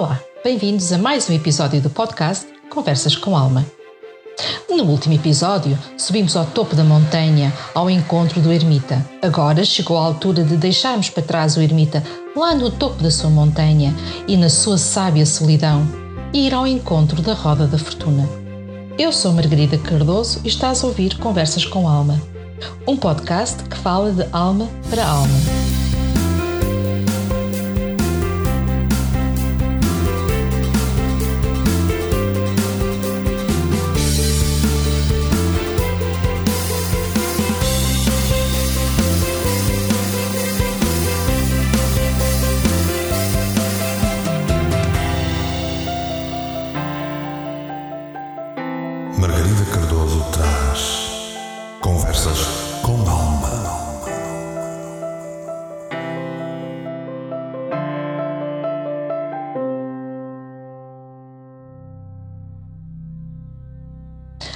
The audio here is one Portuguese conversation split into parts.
Olá, bem-vindos a mais um episódio do podcast Conversas com Alma. No último episódio, subimos ao topo da montanha ao encontro do ermita. Agora chegou a altura de deixarmos para trás o ermita lá no topo da sua montanha e na sua sábia solidão e ir ao encontro da roda da fortuna. Eu sou Margarida Cardoso e estás a ouvir Conversas com Alma, um podcast que fala de alma para alma.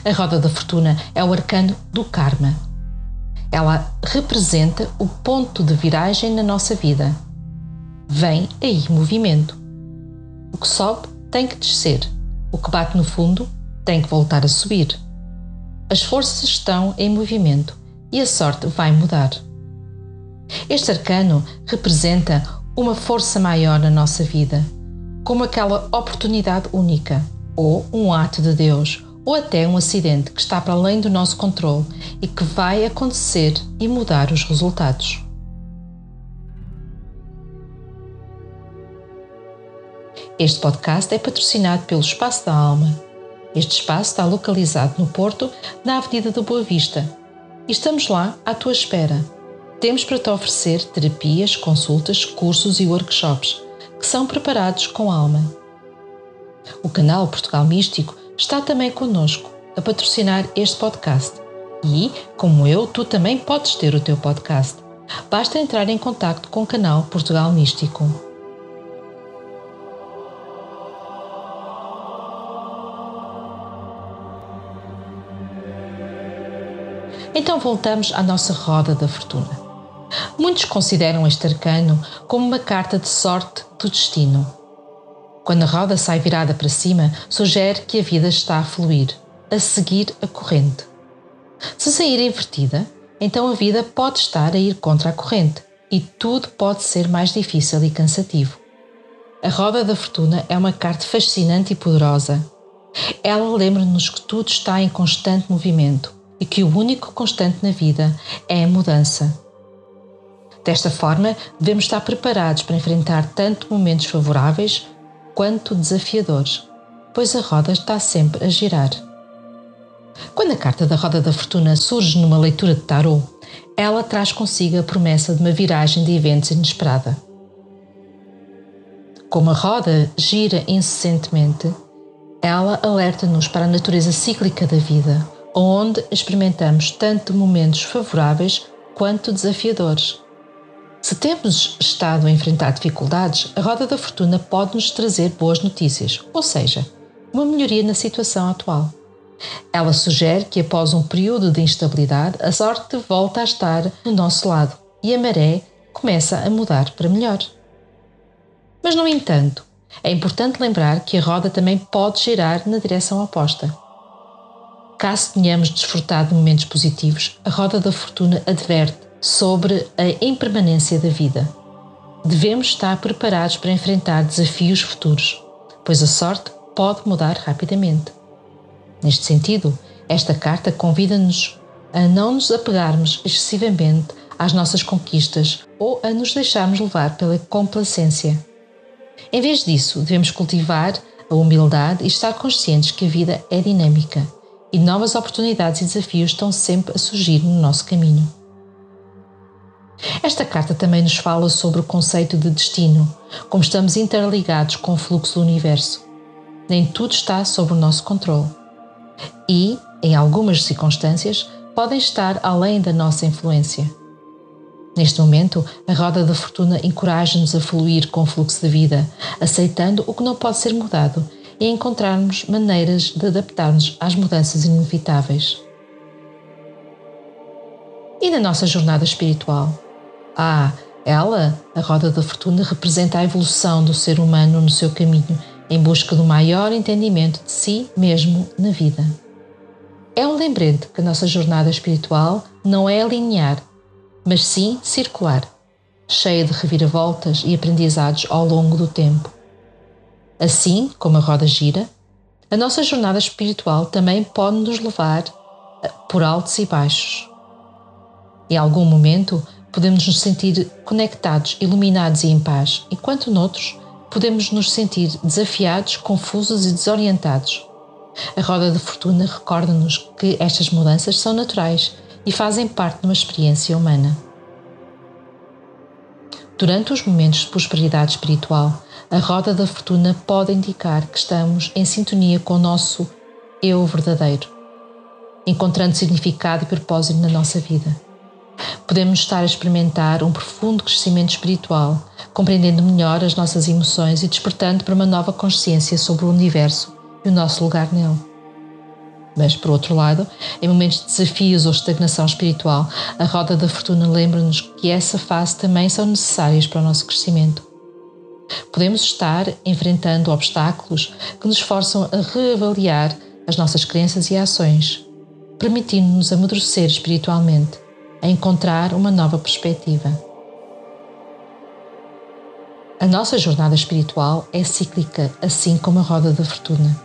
A roda da fortuna é o arcano do karma. Ela representa o ponto de viragem na nossa vida. Vem aí movimento. O que sobe tem que descer. O que bate no fundo tem que voltar a subir. As forças estão em movimento e a sorte vai mudar. Este arcano representa uma força maior na nossa vida, como aquela oportunidade única, ou um ato de Deus, ou até um acidente que está para além do nosso controle e que vai acontecer e mudar os resultados. Este podcast é patrocinado pelo Espaço da Alma. Este espaço está localizado no Porto, na Avenida da Boa Vista. E estamos lá à tua espera. Temos para te oferecer terapias, consultas, cursos e workshops que são preparados com alma. O canal Portugal Místico está também conosco a patrocinar este podcast. E, como eu, tu também podes ter o teu podcast. Basta entrar em contato com o canal Portugal Místico. Então voltamos à nossa roda da fortuna. Muitos consideram este arcano como uma carta de sorte do destino quando a roda sai virada para cima, sugere que a vida está a fluir, a seguir a corrente. Se sair invertida, então a vida pode estar a ir contra a corrente e tudo pode ser mais difícil e cansativo. A roda da fortuna é uma carta fascinante e poderosa. Ela lembra-nos que tudo está em constante movimento e que o único constante na vida é a mudança. Desta forma, devemos estar preparados para enfrentar tanto momentos favoráveis quanto desafiadores, pois a roda está sempre a girar. Quando a carta da roda da fortuna surge numa leitura de tarot, ela traz consigo a promessa de uma viragem de eventos inesperada. Como a roda gira incessantemente, ela alerta-nos para a natureza cíclica da vida, onde experimentamos tanto momentos favoráveis quanto desafiadores. Se temos estado a enfrentar dificuldades, a roda da fortuna pode nos trazer boas notícias, ou seja, uma melhoria na situação atual. Ela sugere que após um período de instabilidade, a sorte volta a estar no nosso lado e a maré começa a mudar para melhor. Mas, no entanto, é importante lembrar que a roda também pode girar na direção oposta. Caso tenhamos desfrutado de momentos positivos, a roda da fortuna adverte sobre a impermanência da vida. Devemos estar preparados para enfrentar desafios futuros, pois a sorte pode mudar rapidamente. Neste sentido, esta carta convida-nos a não nos apegarmos excessivamente às nossas conquistas ou a nos deixarmos levar pela complacência. Em vez disso, devemos cultivar a humildade e estar conscientes que a vida é dinâmica e novas oportunidades e desafios estão sempre a surgir no nosso caminho. Esta carta também nos fala sobre o conceito de destino, como estamos interligados com o fluxo do universo. Nem tudo está sob o nosso controle. E, em algumas circunstâncias, podem estar além da nossa influência. Neste momento, a roda da fortuna encoraja-nos a fluir com o fluxo da vida, aceitando o que não pode ser mudado e encontrarmos maneiras de adaptar-nos às mudanças inevitáveis. E na nossa jornada espiritual? Ah, Ela, a roda da fortuna, representa a evolução do ser humano no seu caminho em busca do maior entendimento de si mesmo na vida. É um lembrete que a nossa jornada espiritual não é linear, mas sim circular, cheia de reviravoltas e aprendizados ao longo do tempo. Assim como a roda gira, a nossa jornada espiritual também pode nos levar por altos e baixos. Em algum momento, podemos nos sentir conectados, iluminados e em paz, enquanto noutros podemos nos sentir desafiados, confusos e desorientados. A roda de fortuna recorda-nos que estas mudanças são naturais e fazem parte de uma experiência humana. Durante os momentos de prosperidade espiritual, a roda da fortuna pode indicar que estamos em sintonia com o nosso eu verdadeiro, encontrando significado e propósito na nossa vida. Podemos estar a experimentar um profundo crescimento espiritual, compreendendo melhor as nossas emoções e despertando para uma nova consciência sobre o universo e o nosso lugar nele. Mas, por outro lado, em momentos de desafios ou estagnação espiritual, a roda da fortuna lembra-nos que essa fase também são necessárias para o nosso crescimento. Podemos estar enfrentando obstáculos que nos forçam a reavaliar as nossas crenças e ações, permitindo-nos amadurecer espiritualmente a encontrar uma nova perspectiva. A nossa jornada espiritual é cíclica, assim como a roda da fortuna.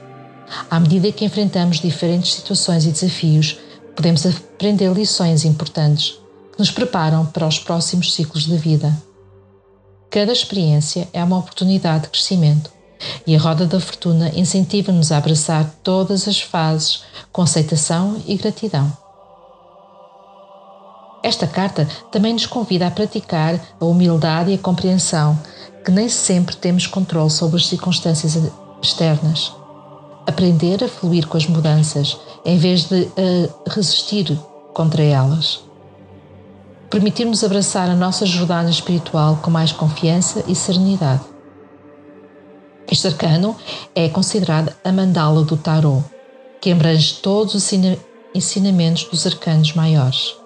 À medida que enfrentamos diferentes situações e desafios, podemos aprender lições importantes que nos preparam para os próximos ciclos da vida. Cada experiência é uma oportunidade de crescimento e a roda da fortuna incentiva-nos a abraçar todas as fases com aceitação e gratidão. Esta carta também nos convida a praticar a humildade e a compreensão, que nem sempre temos controle sobre as circunstâncias externas. Aprender a fluir com as mudanças, em vez de uh, resistir contra elas. Permitir-nos abraçar a nossa jornada espiritual com mais confiança e serenidade. Este arcano é considerado a mandala do tarot, que abrange todos os ensinamentos dos arcanos maiores.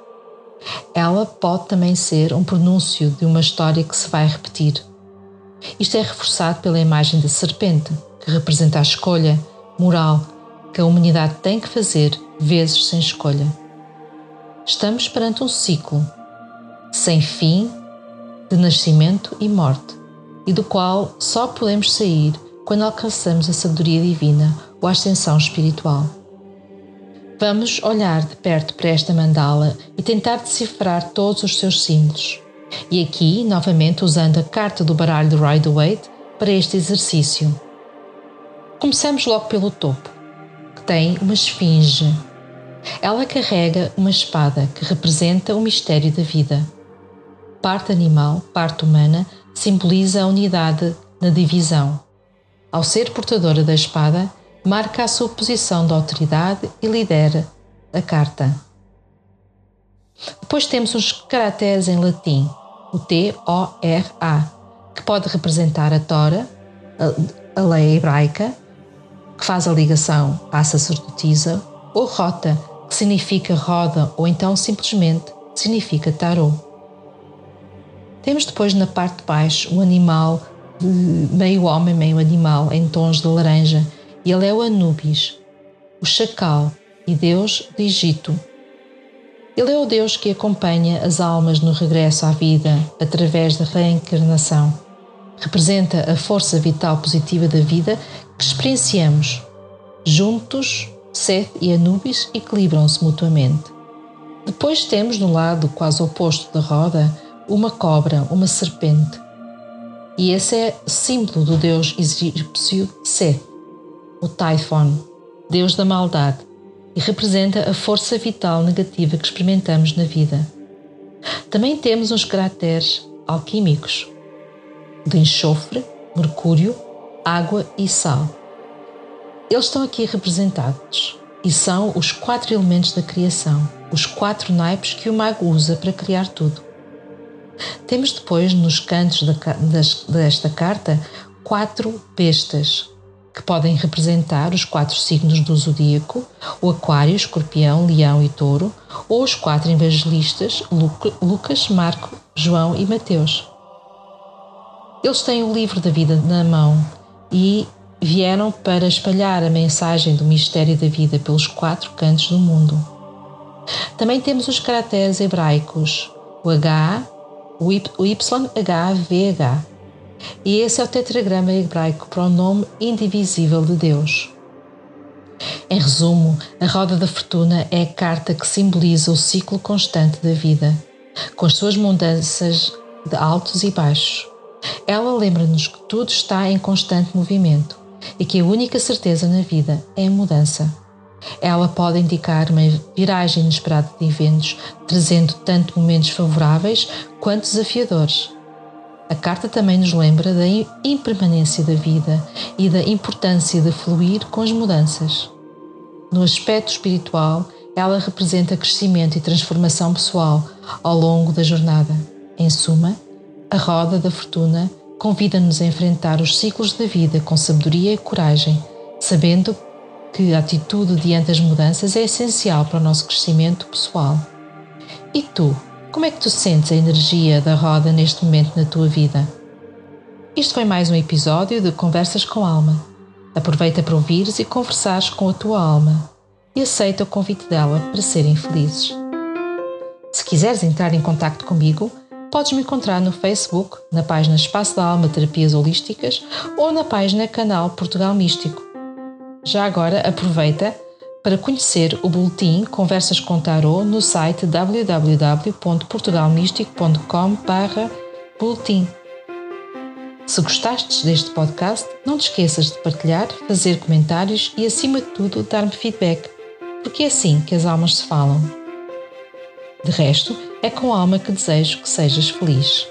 Ela pode também ser um pronúncio de uma história que se vai repetir. Isto é reforçado pela imagem da serpente, que representa a escolha moral que a humanidade tem que fazer, vezes sem escolha. Estamos perante um ciclo sem fim de nascimento e morte, e do qual só podemos sair quando alcançamos a sabedoria divina ou a ascensão espiritual. Vamos olhar de perto para esta mandala e tentar decifrar todos os seus símbolos. E aqui, novamente, usando a carta do baralho de Rider-Waite para este exercício. Começamos logo pelo topo, que tem uma esfinge. Ela carrega uma espada que representa o mistério da vida. Parte animal, parte humana, simboliza a unidade na divisão. Ao ser portadora da espada, marca a sua posição de autoridade e lidera a carta. Depois temos os caracteres em latim, o T-O-R-A, que pode representar a Tora, a, a lei hebraica, que faz a ligação à sacerdotisa, ou Rota, que significa roda, ou então simplesmente significa tarô. Temos depois na parte de baixo o animal meio homem, meio animal, em tons de laranja, ele é o Anubis, o chacal e Deus do Egito. Ele é o Deus que acompanha as almas no regresso à vida através da reencarnação. Representa a força vital positiva da vida que experienciamos. Juntos, Seth e Anubis equilibram-se mutuamente. Depois temos no lado quase oposto da roda uma cobra, uma serpente. E esse é símbolo do deus egípcio Seth o Typhon, deus da maldade, e representa a força vital negativa que experimentamos na vida. Também temos uns caracteres alquímicos de enxofre, mercúrio, água e sal. Eles estão aqui representados e são os quatro elementos da criação, os quatro naipes que o mago usa para criar tudo. Temos depois, nos cantos desta carta, quatro bestas, que podem representar os quatro signos do zodíaco, o Aquário, Escorpião, Leão e Touro, ou os quatro evangelistas, Lucas, Marco, João e Mateus. Eles têm o livro da vida na mão e vieram para espalhar a mensagem do mistério da vida pelos quatro cantos do mundo. Também temos os caracteres hebraicos, o H, o YHVH. E esse é o tetragrama hebraico para o nome indivisível de Deus. Em resumo, a roda da fortuna é a carta que simboliza o ciclo constante da vida, com as suas mudanças de altos e baixos. Ela lembra-nos que tudo está em constante movimento e que a única certeza na vida é a mudança. Ela pode indicar uma viragem inesperada de eventos, trazendo tanto momentos favoráveis quanto desafiadores. A carta também nos lembra da impermanência da vida e da importância de fluir com as mudanças. No aspecto espiritual, ela representa crescimento e transformação pessoal ao longo da jornada. Em suma, a roda da fortuna convida-nos a enfrentar os ciclos da vida com sabedoria e coragem, sabendo que a atitude diante das mudanças é essencial para o nosso crescimento pessoal. E tu, como é que tu sentes a energia da roda neste momento na tua vida? Isto foi mais um episódio de Conversas com Alma. Aproveita para ouvires e conversares com a tua alma e aceita o convite dela para serem felizes. Se quiseres entrar em contato comigo, podes me encontrar no Facebook, na página Espaço da Alma Terapias Holísticas ou na página Canal Portugal Místico. Já agora aproveita para conhecer o boletim Conversas com Tarot no site www.portugalmístico.com/boletim. Se gostastes deste podcast, não te esqueças de partilhar, fazer comentários e, acima de tudo, dar-me feedback, porque é assim que as almas se falam. De resto, é com alma que desejo que sejas feliz.